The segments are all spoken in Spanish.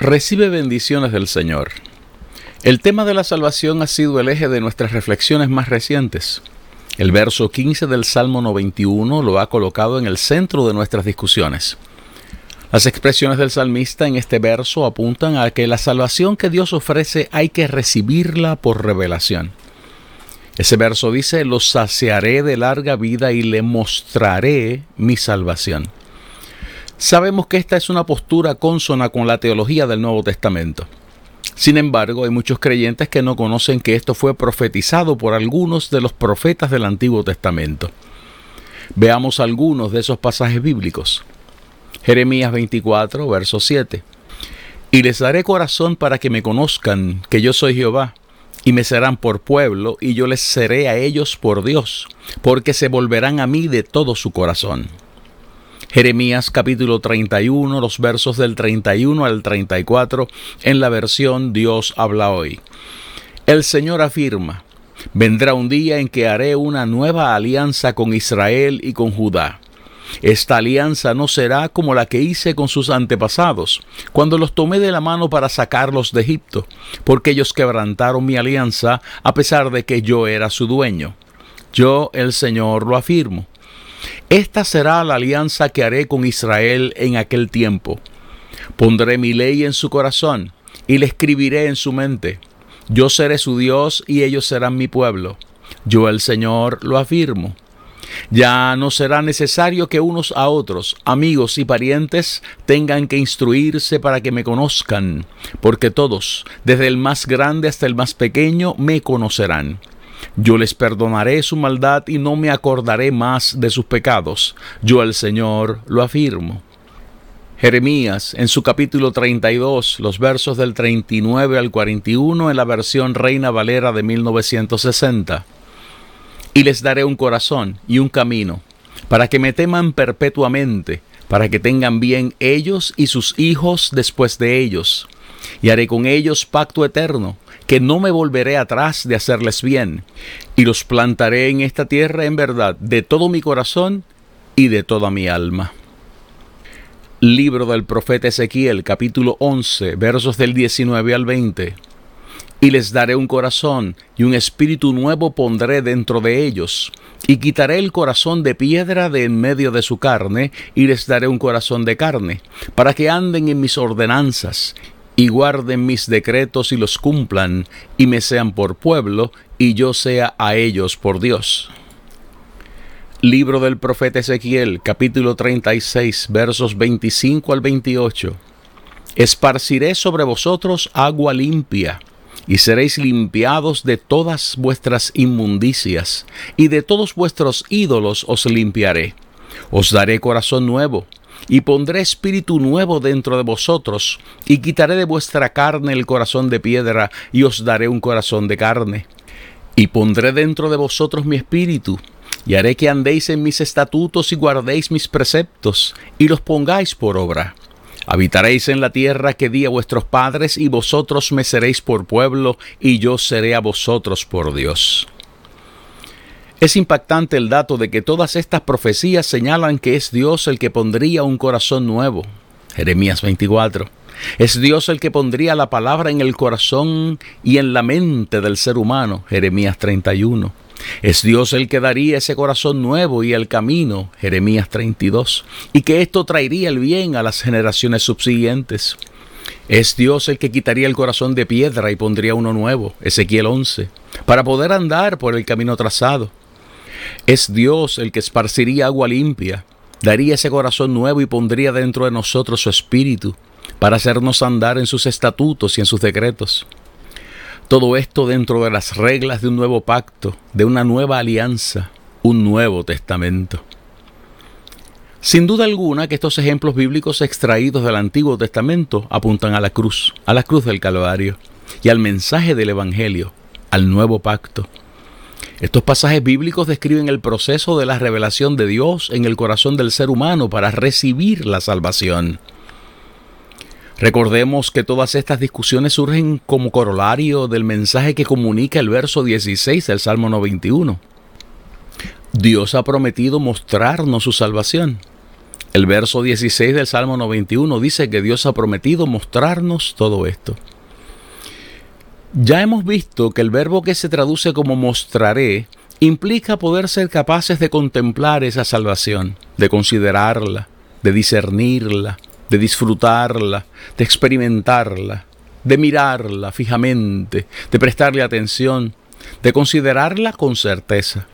Recibe bendiciones del Señor. El tema de la salvación ha sido el eje de nuestras reflexiones más recientes. El verso 15 del Salmo 91 lo ha colocado en el centro de nuestras discusiones. Las expresiones del salmista en este verso apuntan a que la salvación que Dios ofrece hay que recibirla por revelación. Ese verso dice, los saciaré de larga vida y le mostraré mi salvación. Sabemos que esta es una postura consona con la teología del Nuevo Testamento. Sin embargo, hay muchos creyentes que no conocen que esto fue profetizado por algunos de los profetas del Antiguo Testamento. Veamos algunos de esos pasajes bíblicos. Jeremías 24, verso 7. Y les daré corazón para que me conozcan que yo soy Jehová, y me serán por pueblo, y yo les seré a ellos por Dios, porque se volverán a mí de todo su corazón. Jeremías capítulo 31, los versos del 31 al 34, en la versión Dios habla hoy. El Señor afirma, vendrá un día en que haré una nueva alianza con Israel y con Judá. Esta alianza no será como la que hice con sus antepasados, cuando los tomé de la mano para sacarlos de Egipto, porque ellos quebrantaron mi alianza a pesar de que yo era su dueño. Yo, el Señor, lo afirmo. Esta será la alianza que haré con Israel en aquel tiempo. Pondré mi ley en su corazón y la escribiré en su mente. Yo seré su Dios y ellos serán mi pueblo. Yo el Señor lo afirmo. Ya no será necesario que unos a otros, amigos y parientes, tengan que instruirse para que me conozcan, porque todos, desde el más grande hasta el más pequeño, me conocerán yo les perdonaré su maldad y no me acordaré más de sus pecados. Yo el Señor lo afirmo. Jeremías, en su capítulo 32, los versos del 39 al 41 en la versión Reina Valera de 1960. Y les daré un corazón y un camino, para que me teman perpetuamente, para que tengan bien ellos y sus hijos después de ellos. Y haré con ellos pacto eterno, que no me volveré atrás de hacerles bien, y los plantaré en esta tierra en verdad de todo mi corazón y de toda mi alma. Libro del profeta Ezequiel capítulo 11 versos del 19 al 20. Y les daré un corazón y un espíritu nuevo pondré dentro de ellos, y quitaré el corazón de piedra de en medio de su carne, y les daré un corazón de carne, para que anden en mis ordenanzas, y guarden mis decretos y los cumplan, y me sean por pueblo, y yo sea a ellos por Dios. Libro del profeta Ezequiel, capítulo 36, versos 25 al 28. Esparciré sobre vosotros agua limpia, y seréis limpiados de todas vuestras inmundicias, y de todos vuestros ídolos os limpiaré. Os daré corazón nuevo, y pondré espíritu nuevo dentro de vosotros, y quitaré de vuestra carne el corazón de piedra, y os daré un corazón de carne. Y pondré dentro de vosotros mi espíritu, y haré que andéis en mis estatutos y guardéis mis preceptos, y los pongáis por obra. Habitaréis en la tierra que di a vuestros padres, y vosotros me seréis por pueblo, y yo seré a vosotros por Dios. Es impactante el dato de que todas estas profecías señalan que es Dios el que pondría un corazón nuevo. Jeremías 24. Es Dios el que pondría la palabra en el corazón y en la mente del ser humano. Jeremías 31. Es Dios el que daría ese corazón nuevo y el camino, Jeremías 32, y que esto traería el bien a las generaciones subsiguientes. Es Dios el que quitaría el corazón de piedra y pondría uno nuevo, Ezequiel 11, para poder andar por el camino trazado. Es Dios el que esparciría agua limpia, daría ese corazón nuevo y pondría dentro de nosotros su espíritu, para hacernos andar en sus estatutos y en sus decretos. Todo esto dentro de las reglas de un nuevo pacto, de una nueva alianza, un nuevo testamento. Sin duda alguna que estos ejemplos bíblicos extraídos del Antiguo Testamento apuntan a la cruz, a la cruz del Calvario y al mensaje del Evangelio, al nuevo pacto. Estos pasajes bíblicos describen el proceso de la revelación de Dios en el corazón del ser humano para recibir la salvación. Recordemos que todas estas discusiones surgen como corolario del mensaje que comunica el verso 16 del Salmo 91. Dios ha prometido mostrarnos su salvación. El verso 16 del Salmo 91 dice que Dios ha prometido mostrarnos todo esto. Ya hemos visto que el verbo que se traduce como mostraré implica poder ser capaces de contemplar esa salvación, de considerarla, de discernirla, de disfrutarla, de experimentarla, de mirarla fijamente, de prestarle atención, de considerarla con certeza.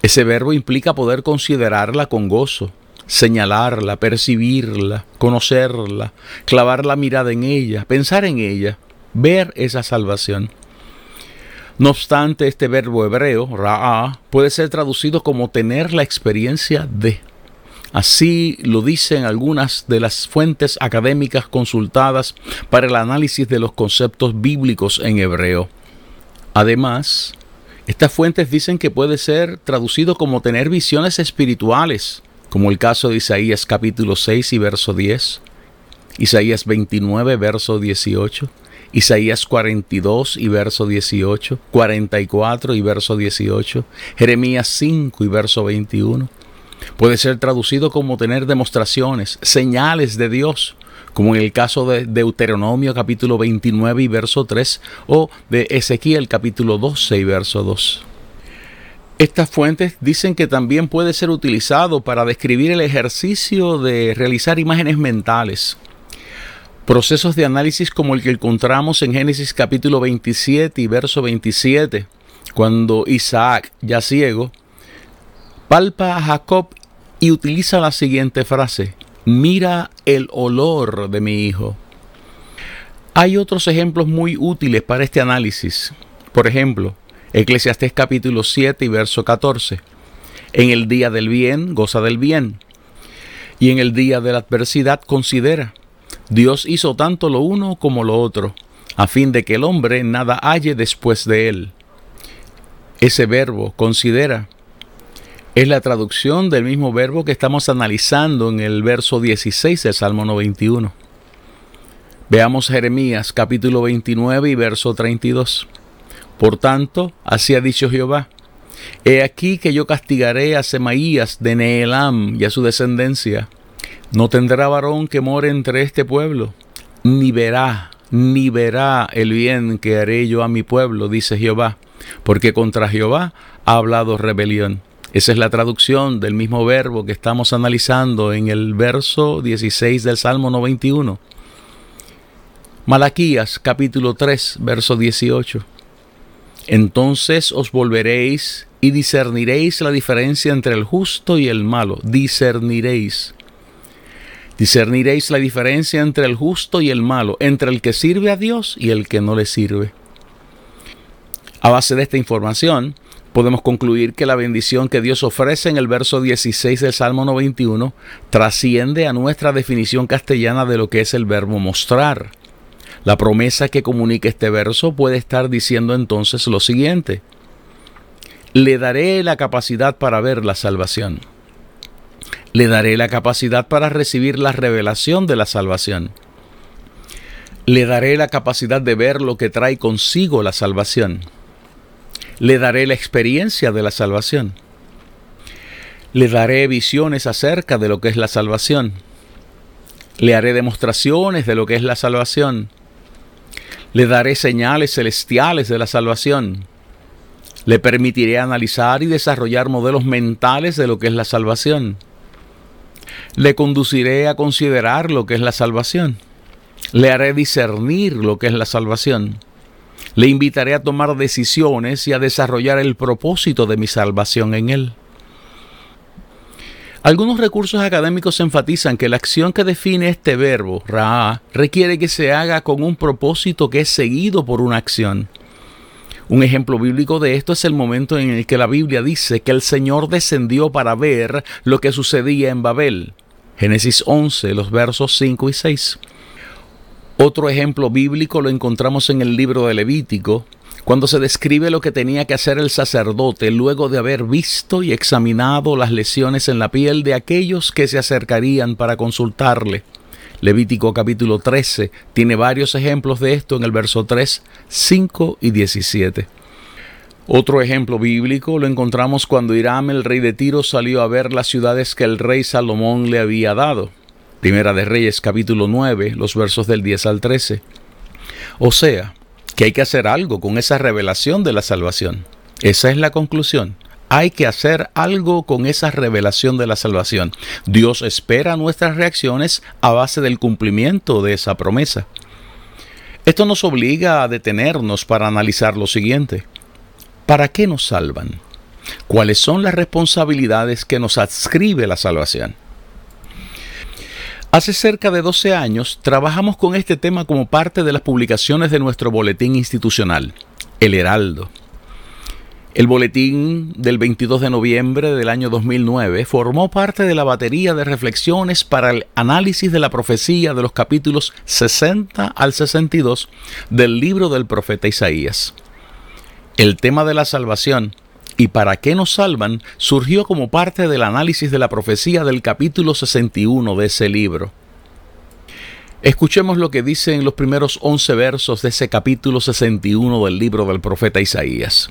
Ese verbo implica poder considerarla con gozo, señalarla, percibirla, conocerla, clavar la mirada en ella, pensar en ella, ver esa salvación. No obstante, este verbo hebreo, ra'a, puede ser traducido como tener la experiencia de. Así lo dicen algunas de las fuentes académicas consultadas para el análisis de los conceptos bíblicos en hebreo. Además, estas fuentes dicen que puede ser traducido como tener visiones espirituales, como el caso de Isaías capítulo 6 y verso 10, Isaías 29 verso 18, Isaías 42 y verso 18, 44 y verso 18, Jeremías 5 y verso 21. Puede ser traducido como tener demostraciones, señales de Dios, como en el caso de Deuteronomio capítulo 29 y verso 3 o de Ezequiel capítulo 12 y verso 2. Estas fuentes dicen que también puede ser utilizado para describir el ejercicio de realizar imágenes mentales. Procesos de análisis como el que encontramos en Génesis capítulo 27 y verso 27, cuando Isaac, ya ciego, palpa a Jacob y utiliza la siguiente frase, mira el olor de mi hijo. Hay otros ejemplos muy útiles para este análisis. Por ejemplo, Eclesiastés capítulo 7 y verso 14. En el día del bien, goza del bien. Y en el día de la adversidad, considera. Dios hizo tanto lo uno como lo otro, a fin de que el hombre nada halle después de él. Ese verbo, considera, es la traducción del mismo verbo que estamos analizando en el verso 16 del Salmo 91. Veamos Jeremías capítulo 29 y verso 32. Por tanto, así ha dicho Jehová, He aquí que yo castigaré a Semaías de Neelam y a su descendencia. No tendrá varón que more entre este pueblo, ni verá, ni verá el bien que haré yo a mi pueblo, dice Jehová, porque contra Jehová ha hablado rebelión. Esa es la traducción del mismo verbo que estamos analizando en el verso 16 del Salmo 91. Malaquías capítulo 3, verso 18. Entonces os volveréis y discerniréis la diferencia entre el justo y el malo. Discerniréis. Discerniréis la diferencia entre el justo y el malo, entre el que sirve a Dios y el que no le sirve. A base de esta información, podemos concluir que la bendición que Dios ofrece en el verso 16 del Salmo 91 trasciende a nuestra definición castellana de lo que es el verbo mostrar. La promesa que comunica este verso puede estar diciendo entonces lo siguiente. Le daré la capacidad para ver la salvación. Le daré la capacidad para recibir la revelación de la salvación. Le daré la capacidad de ver lo que trae consigo la salvación. Le daré la experiencia de la salvación. Le daré visiones acerca de lo que es la salvación. Le haré demostraciones de lo que es la salvación le daré señales celestiales de la salvación. Le permitiré analizar y desarrollar modelos mentales de lo que es la salvación. Le conduciré a considerar lo que es la salvación. Le haré discernir lo que es la salvación. Le invitaré a tomar decisiones y a desarrollar el propósito de mi salvación en él. Algunos recursos académicos enfatizan que la acción que define este verbo, ra'a, requiere que se haga con un propósito que es seguido por una acción. Un ejemplo bíblico de esto es el momento en el que la Biblia dice que el Señor descendió para ver lo que sucedía en Babel. Génesis 11, los versos 5 y 6. Otro ejemplo bíblico lo encontramos en el libro de Levítico, cuando se describe lo que tenía que hacer el sacerdote luego de haber visto y examinado las lesiones en la piel de aquellos que se acercarían para consultarle. Levítico capítulo 13 tiene varios ejemplos de esto en el verso 3, 5 y 17. Otro ejemplo bíblico lo encontramos cuando Hiram, el rey de Tiro, salió a ver las ciudades que el rey Salomón le había dado. Primera de Reyes capítulo 9, los versos del 10 al 13. O sea, que hay que hacer algo con esa revelación de la salvación. Esa es la conclusión. Hay que hacer algo con esa revelación de la salvación. Dios espera nuestras reacciones a base del cumplimiento de esa promesa. Esto nos obliga a detenernos para analizar lo siguiente. ¿Para qué nos salvan? ¿Cuáles son las responsabilidades que nos adscribe la salvación? Hace cerca de 12 años trabajamos con este tema como parte de las publicaciones de nuestro boletín institucional, El Heraldo. El boletín del 22 de noviembre del año 2009 formó parte de la batería de reflexiones para el análisis de la profecía de los capítulos 60 al 62 del libro del profeta Isaías. El tema de la salvación y para qué nos salvan surgió como parte del análisis de la profecía del capítulo 61 de ese libro. Escuchemos lo que dice en los primeros 11 versos de ese capítulo 61 del libro del profeta Isaías.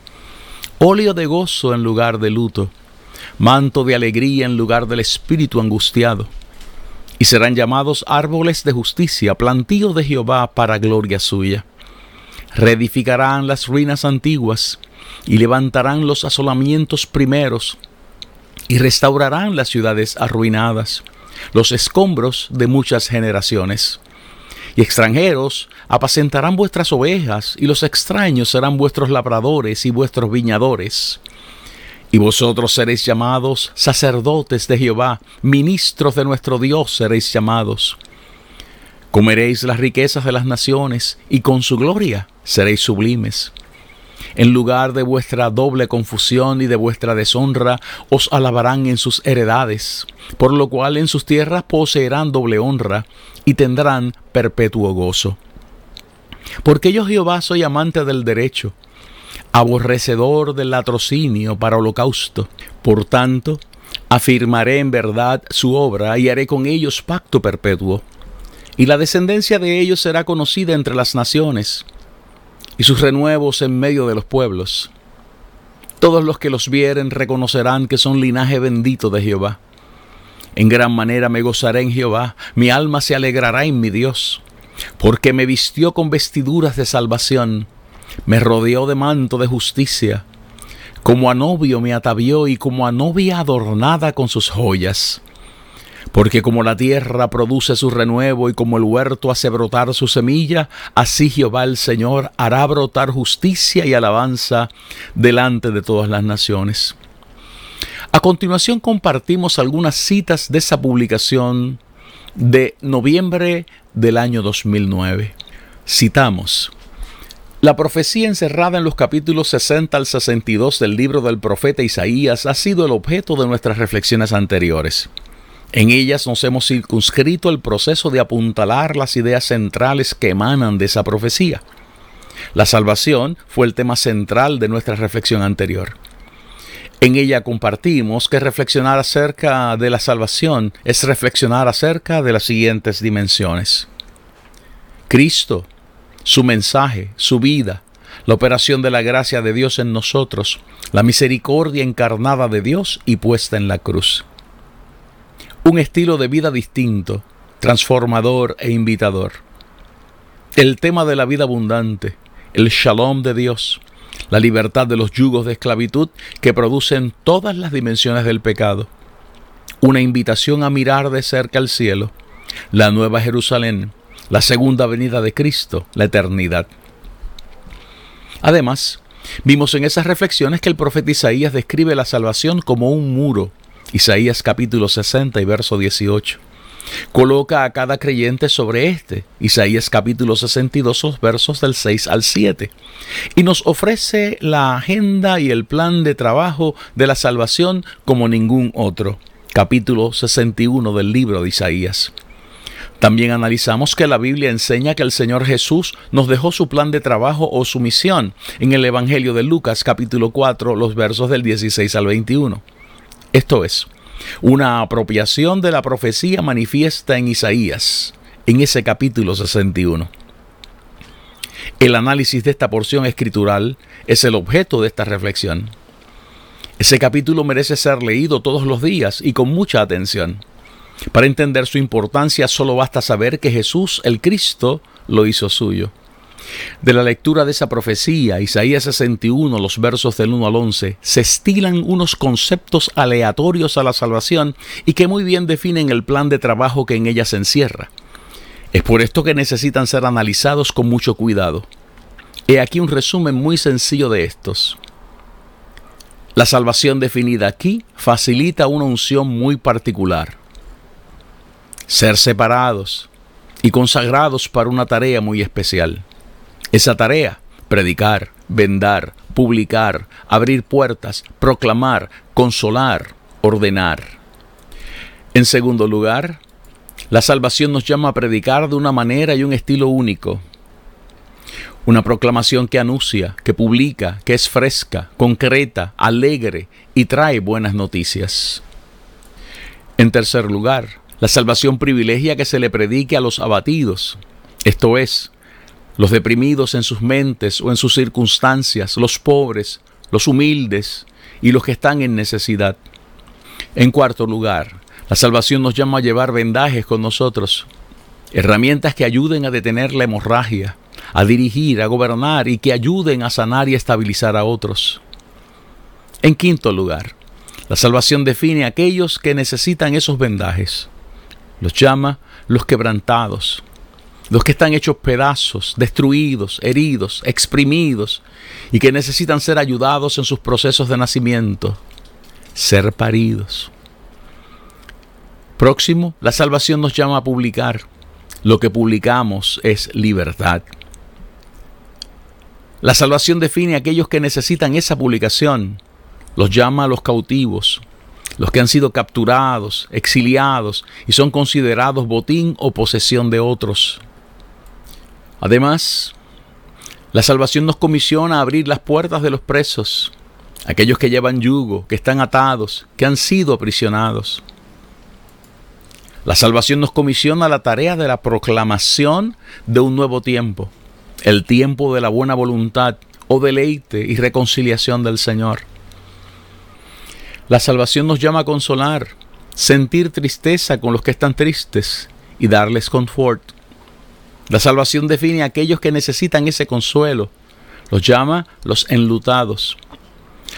óleo de gozo en lugar de luto, manto de alegría en lugar del espíritu angustiado y serán llamados árboles de justicia, plantío de Jehová para gloria suya. Reedificarán las ruinas antiguas y levantarán los asolamientos primeros y restaurarán las ciudades arruinadas, los escombros de muchas generaciones. Y extranjeros apacentarán vuestras ovejas, y los extraños serán vuestros labradores y vuestros viñadores. Y vosotros seréis llamados sacerdotes de Jehová, ministros de nuestro Dios seréis llamados. Comeréis las riquezas de las naciones, y con su gloria seréis sublimes. En lugar de vuestra doble confusión y de vuestra deshonra, os alabarán en sus heredades, por lo cual en sus tierras poseerán doble honra, y tendrán perpetuo gozo. Porque yo Jehová soy amante del derecho, aborrecedor del latrocinio para holocausto. Por tanto, afirmaré en verdad su obra y haré con ellos pacto perpetuo. Y la descendencia de ellos será conocida entre las naciones, y sus renuevos en medio de los pueblos. Todos los que los vieren reconocerán que son linaje bendito de Jehová. En gran manera me gozaré en Jehová, mi alma se alegrará en mi Dios, porque me vistió con vestiduras de salvación me rodeó de manto de justicia, como a novio me atavió y como a novia adornada con sus joyas. Porque como la tierra produce su renuevo y como el huerto hace brotar su semilla, así Jehová el Señor hará brotar justicia y alabanza delante de todas las naciones. A continuación compartimos algunas citas de esa publicación de noviembre del año 2009. Citamos, la profecía encerrada en los capítulos 60 al 62 del libro del profeta Isaías ha sido el objeto de nuestras reflexiones anteriores. En ellas nos hemos circunscrito el proceso de apuntalar las ideas centrales que emanan de esa profecía. La salvación fue el tema central de nuestra reflexión anterior. En ella compartimos que reflexionar acerca de la salvación es reflexionar acerca de las siguientes dimensiones. Cristo su mensaje, su vida, la operación de la gracia de Dios en nosotros, la misericordia encarnada de Dios y puesta en la cruz. Un estilo de vida distinto, transformador e invitador. El tema de la vida abundante, el shalom de Dios, la libertad de los yugos de esclavitud que producen todas las dimensiones del pecado, una invitación a mirar de cerca al cielo, la nueva Jerusalén, la segunda venida de Cristo, la eternidad. Además, vimos en esas reflexiones que el profeta Isaías describe la salvación como un muro, Isaías capítulo 60 y verso 18. Coloca a cada creyente sobre este, Isaías capítulo 62, los versos del 6 al 7, y nos ofrece la agenda y el plan de trabajo de la salvación como ningún otro, capítulo 61 del libro de Isaías. También analizamos que la Biblia enseña que el Señor Jesús nos dejó su plan de trabajo o su misión en el Evangelio de Lucas capítulo 4, los versos del 16 al 21. Esto es, una apropiación de la profecía manifiesta en Isaías, en ese capítulo 61. El análisis de esta porción escritural es el objeto de esta reflexión. Ese capítulo merece ser leído todos los días y con mucha atención. Para entender su importancia solo basta saber que Jesús el Cristo lo hizo suyo. De la lectura de esa profecía, Isaías 61, los versos del 1 al 11, se estilan unos conceptos aleatorios a la salvación y que muy bien definen el plan de trabajo que en ella se encierra. Es por esto que necesitan ser analizados con mucho cuidado. He aquí un resumen muy sencillo de estos. La salvación definida aquí facilita una unción muy particular ser separados y consagrados para una tarea muy especial. Esa tarea, predicar, vendar, publicar, abrir puertas, proclamar, consolar, ordenar. En segundo lugar, la salvación nos llama a predicar de una manera y un estilo único. Una proclamación que anuncia, que publica, que es fresca, concreta, alegre y trae buenas noticias. En tercer lugar, la salvación privilegia que se le predique a los abatidos, esto es, los deprimidos en sus mentes o en sus circunstancias, los pobres, los humildes y los que están en necesidad. En cuarto lugar, la salvación nos llama a llevar vendajes con nosotros, herramientas que ayuden a detener la hemorragia, a dirigir, a gobernar y que ayuden a sanar y estabilizar a otros. En quinto lugar, la salvación define a aquellos que necesitan esos vendajes. Los llama los quebrantados, los que están hechos pedazos, destruidos, heridos, exprimidos y que necesitan ser ayudados en sus procesos de nacimiento, ser paridos. Próximo, la salvación nos llama a publicar. Lo que publicamos es libertad. La salvación define a aquellos que necesitan esa publicación. Los llama a los cautivos, los que han sido capturados, exiliados y son considerados botín o posesión de otros. Además, la salvación nos comisiona a abrir las puertas de los presos, aquellos que llevan yugo, que están atados, que han sido aprisionados. La salvación nos comisiona la tarea de la proclamación de un nuevo tiempo, el tiempo de la buena voluntad o deleite y reconciliación del Señor. La salvación nos llama a consolar, sentir tristeza con los que están tristes y darles confort. La salvación define a aquellos que necesitan ese consuelo. Los llama los enlutados.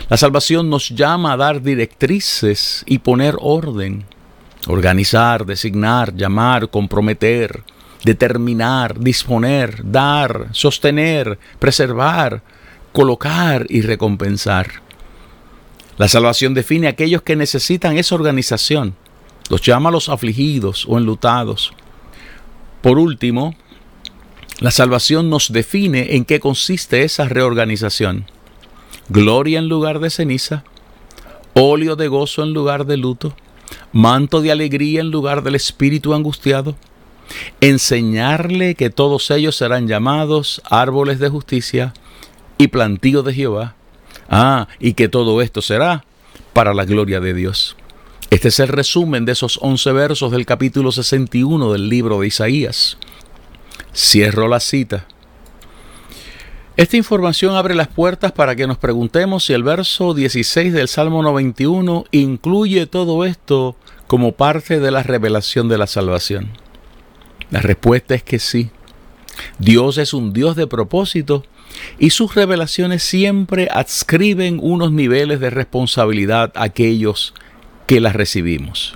La salvación nos llama a dar directrices y poner orden. Organizar, designar, llamar, comprometer, determinar, disponer, dar, sostener, preservar, colocar y recompensar. La salvación define a aquellos que necesitan esa organización. Los llama los afligidos o enlutados. Por último, la salvación nos define en qué consiste esa reorganización. Gloria en lugar de ceniza, óleo de gozo en lugar de luto, manto de alegría en lugar del espíritu angustiado, enseñarle que todos ellos serán llamados árboles de justicia y plantío de Jehová, Ah, y que todo esto será para la gloria de Dios. Este es el resumen de esos 11 versos del capítulo 61 del libro de Isaías. Cierro la cita. Esta información abre las puertas para que nos preguntemos si el verso 16 del Salmo 91 incluye todo esto como parte de la revelación de la salvación? La respuesta es que sí. Dios es un Dios de propósito y sus revelaciones siempre adscriben unos niveles de responsabilidad a aquellos que las recibimos.